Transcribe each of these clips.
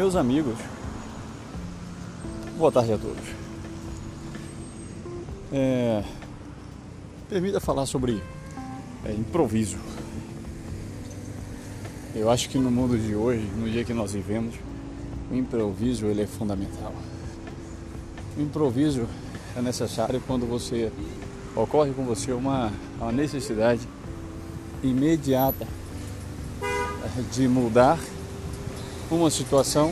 meus amigos. Boa tarde a todos. É, permita falar sobre é, improviso. Eu acho que no mundo de hoje, no dia que nós vivemos, o improviso ele é fundamental. O improviso é necessário quando você ocorre com você uma, uma necessidade imediata de mudar uma situação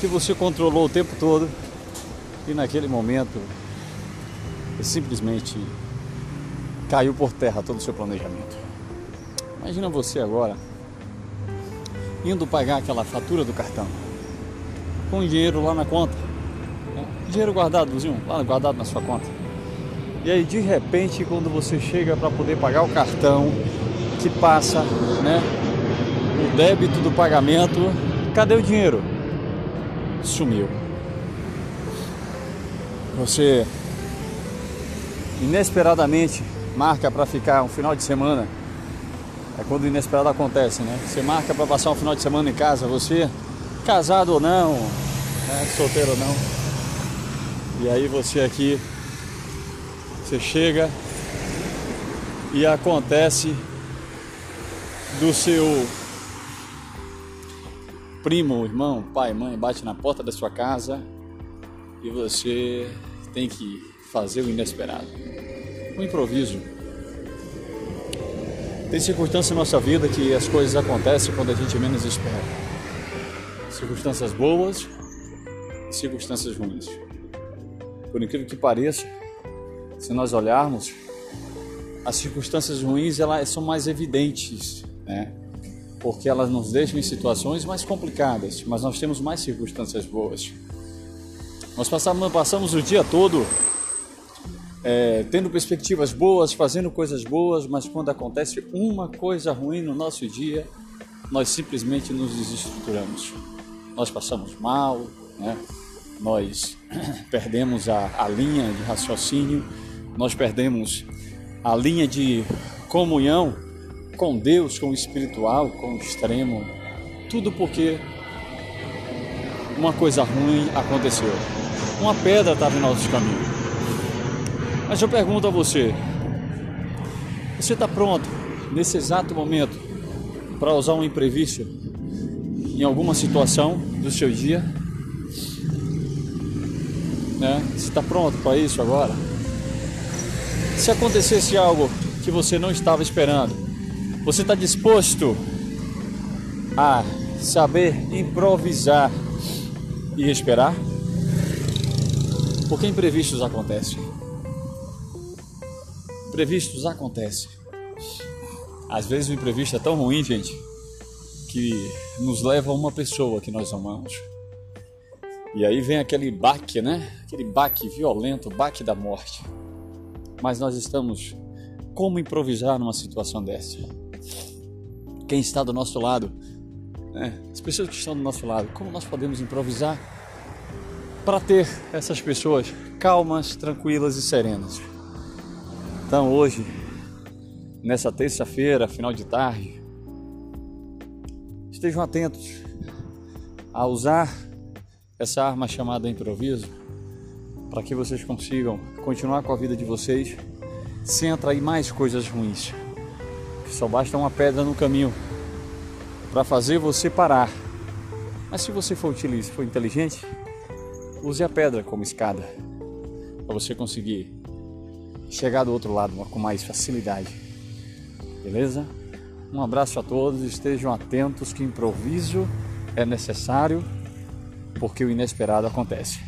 que você controlou o tempo todo e naquele momento simplesmente caiu por terra todo o seu planejamento. Imagina você agora indo pagar aquela fatura do cartão com dinheiro lá na conta, né? dinheiro guardadozinho lá guardado na sua conta. E aí de repente quando você chega para poder pagar o cartão que passa, né, o débito do pagamento, cadê o dinheiro? Sumiu. Você inesperadamente marca para ficar um final de semana. É quando o inesperado acontece, né? Você marca para passar um final de semana em casa, você casado ou não, né? solteiro ou não. E aí você aqui, você chega e acontece do seu primo, irmão, pai, mãe bate na porta da sua casa e você tem que fazer o inesperado. O improviso. Tem circunstâncias na nossa vida que as coisas acontecem quando a gente menos espera. Circunstâncias boas e circunstâncias ruins. Por incrível que pareça, se nós olharmos, as circunstâncias ruins elas são mais evidentes, né? Porque elas nos deixam em situações mais complicadas, mas nós temos mais circunstâncias boas. Nós passamos, passamos o dia todo é, tendo perspectivas boas, fazendo coisas boas, mas quando acontece uma coisa ruim no nosso dia, nós simplesmente nos desestruturamos. Nós passamos mal, né? nós perdemos a, a linha de raciocínio, nós perdemos a linha de comunhão com Deus, com o espiritual, com o extremo. Tudo porque uma coisa ruim aconteceu. Uma pedra estava em nosso caminho. Mas eu pergunto a você: você está pronto nesse exato momento para usar um imprevisto em alguma situação do seu dia? Né? Você está pronto para isso agora? Se acontecesse algo que você não estava esperando, você está disposto a saber improvisar e esperar? Porque imprevistos acontecem imprevistos acontecem. Às vezes o imprevisto é tão ruim, gente, que nos leva a uma pessoa que nós amamos. E aí vem aquele baque, né? Aquele baque violento, baque da morte. Mas nós estamos como improvisar numa situação dessa? Quem está do nosso lado, né? As pessoas que estão do nosso lado, como nós podemos improvisar para ter essas pessoas calmas, tranquilas e serenas? Então hoje, nessa terça-feira, final de tarde, estejam atentos a usar essa arma chamada improviso para que vocês consigam continuar com a vida de vocês sem atrair mais coisas ruins. Só basta uma pedra no caminho para fazer você parar. Mas se você for, utilize, for inteligente, use a pedra como escada para você conseguir chegar do outro lado com mais facilidade. Beleza? Um abraço a todos, estejam atentos que improviso é necessário porque o inesperado acontece.